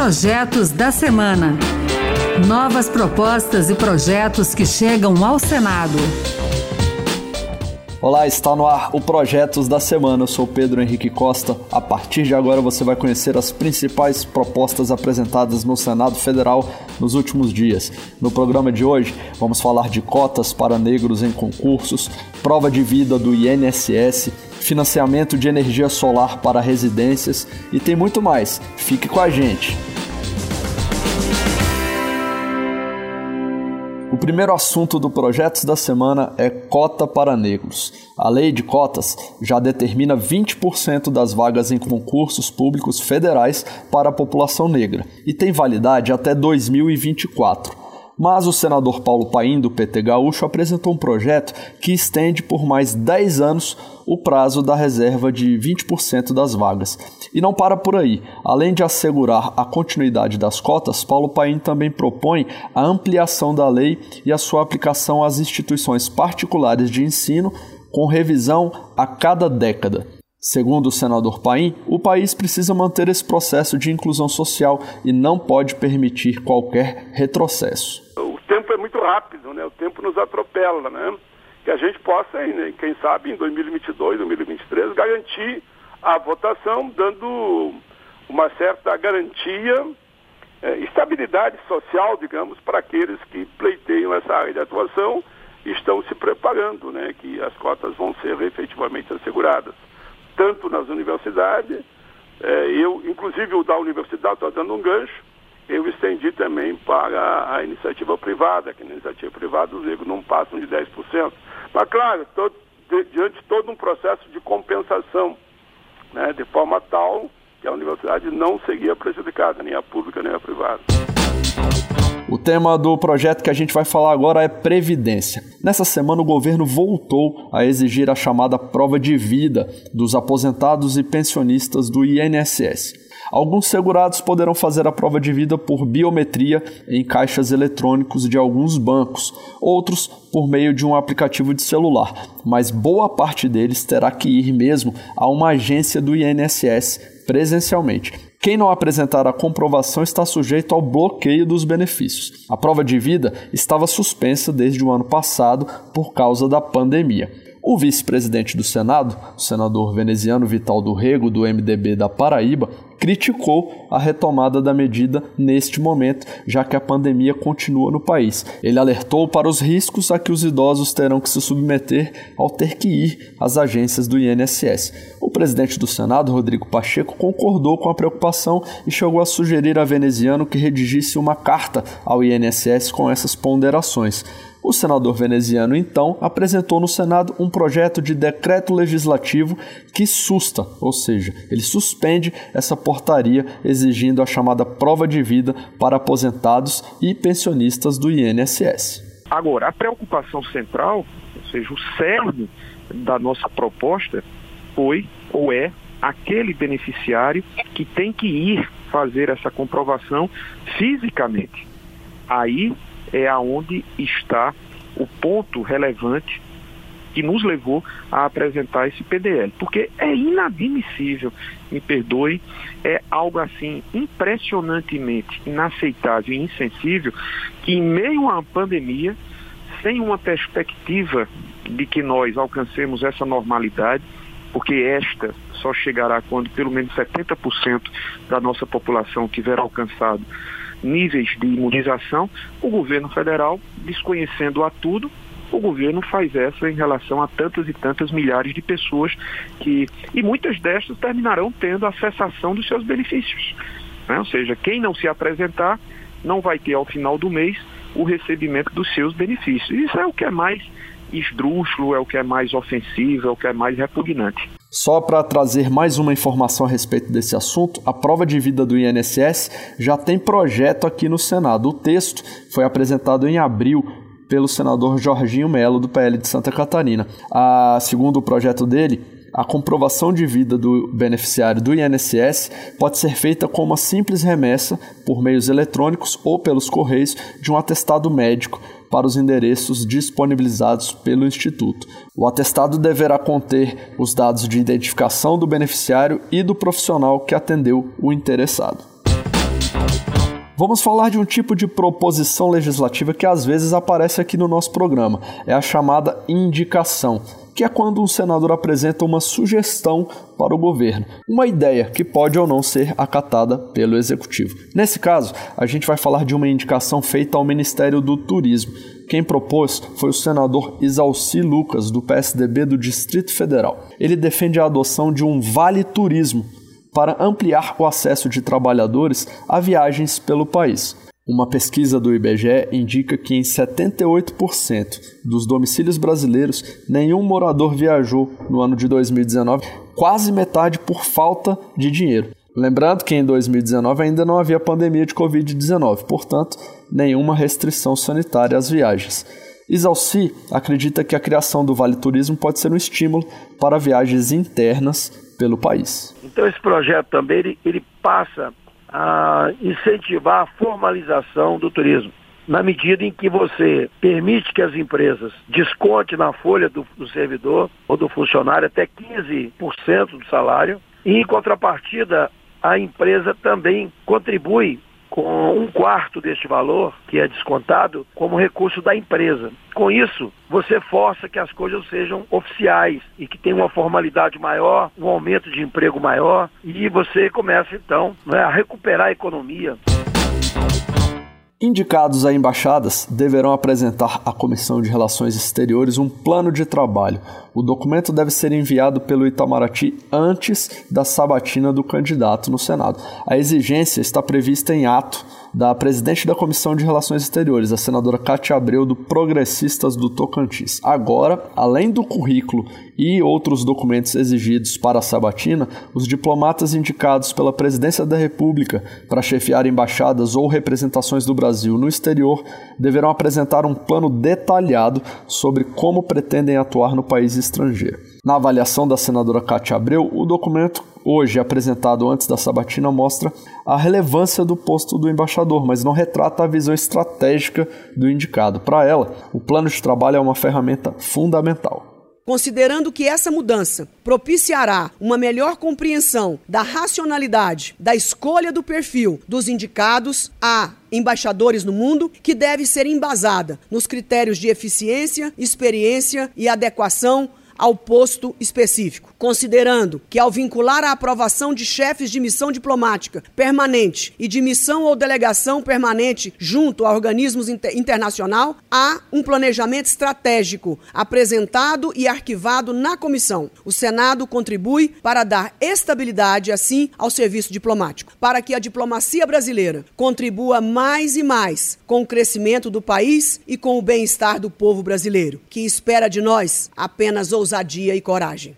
Projetos da Semana. Novas propostas e projetos que chegam ao Senado. Olá, está no ar o Projetos da Semana. Eu sou Pedro Henrique Costa. A partir de agora você vai conhecer as principais propostas apresentadas no Senado Federal nos últimos dias. No programa de hoje, vamos falar de cotas para negros em concursos, prova de vida do INSS, financiamento de energia solar para residências e tem muito mais. Fique com a gente. O primeiro assunto do Projetos da Semana é cota para negros. A lei de cotas já determina 20% das vagas em concursos públicos federais para a população negra e tem validade até 2024. Mas o senador Paulo Paim, do PT Gaúcho, apresentou um projeto que estende por mais 10 anos o prazo da reserva de 20% das vagas. E não para por aí. Além de assegurar a continuidade das cotas, Paulo Paim também propõe a ampliação da lei e a sua aplicação às instituições particulares de ensino, com revisão a cada década. Segundo o senador Paim, o país precisa manter esse processo de inclusão social e não pode permitir qualquer retrocesso. O tempo é muito rápido, né? O tempo nos atropela, né? Que a gente possa, né, quem sabe, em 2022, 2023, garantir a votação, dando uma certa garantia, eh, estabilidade social, digamos, para aqueles que pleiteiam essa área de atuação e estão se preparando, né? Que as cotas vão ser efetivamente asseguradas tanto nas universidades, é, eu, inclusive o da universidade, estou dando um gancho, eu estendi também para a iniciativa privada, que na iniciativa privada os negros não passam de 10%. Mas, claro, tô, de, diante de todo um processo de compensação, né, de forma tal que a universidade não seguia prejudicada, nem a pública nem a privada. O tema do projeto que a gente vai falar agora é Previdência. Nessa semana, o governo voltou a exigir a chamada prova de vida dos aposentados e pensionistas do INSS. Alguns segurados poderão fazer a prova de vida por biometria em caixas eletrônicos de alguns bancos, outros por meio de um aplicativo de celular, mas boa parte deles terá que ir mesmo a uma agência do INSS presencialmente. Quem não apresentar a comprovação está sujeito ao bloqueio dos benefícios. A prova de vida estava suspensa desde o ano passado por causa da pandemia. O vice-presidente do Senado, o senador veneziano Vital do Rego, do MDB da Paraíba, criticou a retomada da medida neste momento, já que a pandemia continua no país. Ele alertou para os riscos a que os idosos terão que se submeter ao ter que ir às agências do INSS. O presidente do Senado, Rodrigo Pacheco, concordou com a preocupação e chegou a sugerir a veneziano que redigisse uma carta ao INSS com essas ponderações. O senador veneziano, então, apresentou no Senado um projeto de decreto legislativo que susta, ou seja, ele suspende essa portaria exigindo a chamada prova de vida para aposentados e pensionistas do INSS. Agora, a preocupação central, ou seja, o cerne da nossa proposta foi ou é aquele beneficiário que tem que ir fazer essa comprovação fisicamente. Aí é aonde está o ponto relevante que nos levou a apresentar esse PDL, porque é inadmissível, me perdoe, é algo assim impressionantemente inaceitável e insensível que em meio à pandemia, sem uma perspectiva de que nós alcancemos essa normalidade, porque esta só chegará quando pelo menos 70% da nossa população tiver alcançado níveis de imunização, o governo federal, desconhecendo a tudo, o governo faz essa em relação a tantas e tantas milhares de pessoas que e muitas destas terminarão tendo a cessação dos seus benefícios. Né? Ou seja, quem não se apresentar não vai ter ao final do mês o recebimento dos seus benefícios. Isso é o que é mais esdrúxulo, é o que é mais ofensivo, é o que é mais repugnante. Só para trazer mais uma informação a respeito desse assunto, a prova de vida do INSS já tem projeto aqui no Senado. O texto foi apresentado em abril pelo senador Jorginho Melo, do PL de Santa Catarina. A, segundo o projeto dele, a comprovação de vida do beneficiário do INSS pode ser feita com uma simples remessa por meios eletrônicos ou pelos correios de um atestado médico para os endereços disponibilizados pelo Instituto. O atestado deverá conter os dados de identificação do beneficiário e do profissional que atendeu o interessado. Vamos falar de um tipo de proposição legislativa que às vezes aparece aqui no nosso programa. É a chamada indicação que é quando um senador apresenta uma sugestão para o governo, uma ideia que pode ou não ser acatada pelo executivo. Nesse caso, a gente vai falar de uma indicação feita ao Ministério do Turismo. Quem propôs foi o senador Isalci Lucas, do PSDB do Distrito Federal. Ele defende a adoção de um vale turismo para ampliar o acesso de trabalhadores a viagens pelo país. Uma pesquisa do IBGE indica que em 78% dos domicílios brasileiros, nenhum morador viajou no ano de 2019, quase metade por falta de dinheiro. Lembrando que em 2019 ainda não havia pandemia de Covid-19, portanto, nenhuma restrição sanitária às viagens. Isalci acredita que a criação do Vale Turismo pode ser um estímulo para viagens internas pelo país. Então esse projeto também ele, ele passa a incentivar a formalização do turismo. Na medida em que você permite que as empresas desconte na folha do, do servidor ou do funcionário até 15% do salário, e em contrapartida a empresa também contribui com um quarto deste valor, que é descontado, como recurso da empresa. Com isso, você força que as coisas sejam oficiais e que tenha uma formalidade maior, um aumento de emprego maior, e você começa então né, a recuperar a economia. Indicados a embaixadas deverão apresentar à Comissão de Relações Exteriores um plano de trabalho. O documento deve ser enviado pelo Itamaraty antes da sabatina do candidato no Senado. A exigência está prevista em ato da presidente da Comissão de Relações Exteriores, a senadora Cátia Abreu, do Progressistas do Tocantins. Agora, além do currículo e outros documentos exigidos para a sabatina, os diplomatas indicados pela Presidência da República para chefiar embaixadas ou representações do Brasil no exterior deverão apresentar um plano detalhado sobre como pretendem atuar no país estrangeiro. Na avaliação da senadora Cátia Abreu, o documento hoje apresentado antes da sabatina mostra a relevância do posto do embaixador, mas não retrata a visão estratégica do indicado. Para ela, o plano de trabalho é uma ferramenta fundamental. Considerando que essa mudança propiciará uma melhor compreensão da racionalidade da escolha do perfil dos indicados a embaixadores no mundo, que deve ser embasada nos critérios de eficiência, experiência e adequação ao posto específico, considerando que ao vincular a aprovação de chefes de missão diplomática permanente e de missão ou delegação permanente junto a organismos inter internacional, há um planejamento estratégico apresentado e arquivado na comissão. O Senado contribui para dar estabilidade assim ao serviço diplomático, para que a diplomacia brasileira contribua mais e mais com o crescimento do país e com o bem-estar do povo brasileiro, que espera de nós apenas ousadia ousadia e coragem.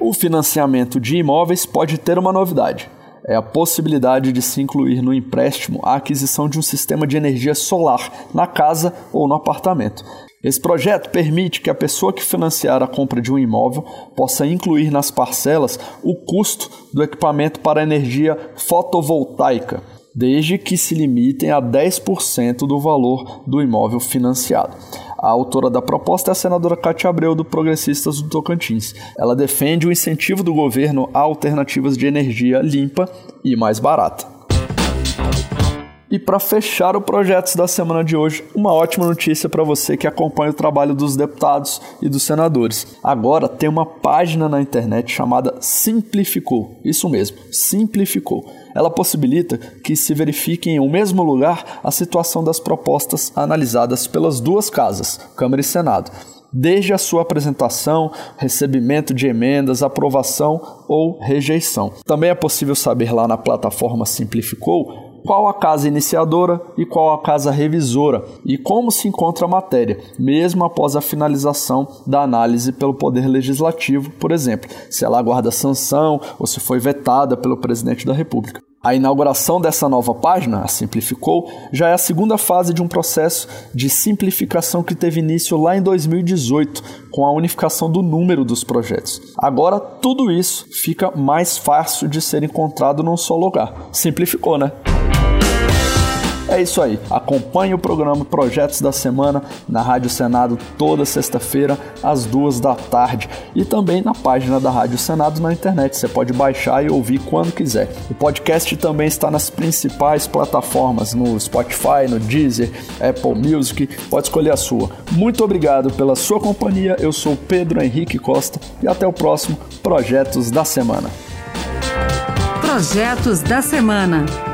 O financiamento de imóveis pode ter uma novidade. É a possibilidade de se incluir no empréstimo a aquisição de um sistema de energia solar na casa ou no apartamento. Esse projeto permite que a pessoa que financiar a compra de um imóvel possa incluir nas parcelas o custo do equipamento para energia fotovoltaica, desde que se limitem a 10% do valor do imóvel financiado. A autora da proposta é a senadora Cátia Abreu, do Progressistas do Tocantins. Ela defende o incentivo do governo a alternativas de energia limpa e mais barata. E para fechar o projeto da semana de hoje, uma ótima notícia para você que acompanha o trabalho dos deputados e dos senadores. Agora tem uma página na internet chamada Simplificou. Isso mesmo, Simplificou ela possibilita que se verifique em um mesmo lugar a situação das propostas analisadas pelas duas casas, Câmara e Senado, desde a sua apresentação, recebimento de emendas, aprovação ou rejeição. Também é possível saber lá na plataforma Simplificou qual a casa iniciadora e qual a casa revisora e como se encontra a matéria, mesmo após a finalização da análise pelo Poder Legislativo, por exemplo, se ela aguarda sanção ou se foi vetada pelo presidente da República. A inauguração dessa nova página, a Simplificou, já é a segunda fase de um processo de simplificação que teve início lá em 2018, com a unificação do número dos projetos. Agora, tudo isso fica mais fácil de ser encontrado num só lugar. Simplificou, né? É isso aí. Acompanhe o programa Projetos da Semana na Rádio Senado toda sexta-feira às duas da tarde e também na página da Rádio Senado na internet. Você pode baixar e ouvir quando quiser. O podcast também está nas principais plataformas, no Spotify, no Deezer, Apple Music. Pode escolher a sua. Muito obrigado pela sua companhia. Eu sou Pedro Henrique Costa e até o próximo Projetos da Semana. Projetos da Semana.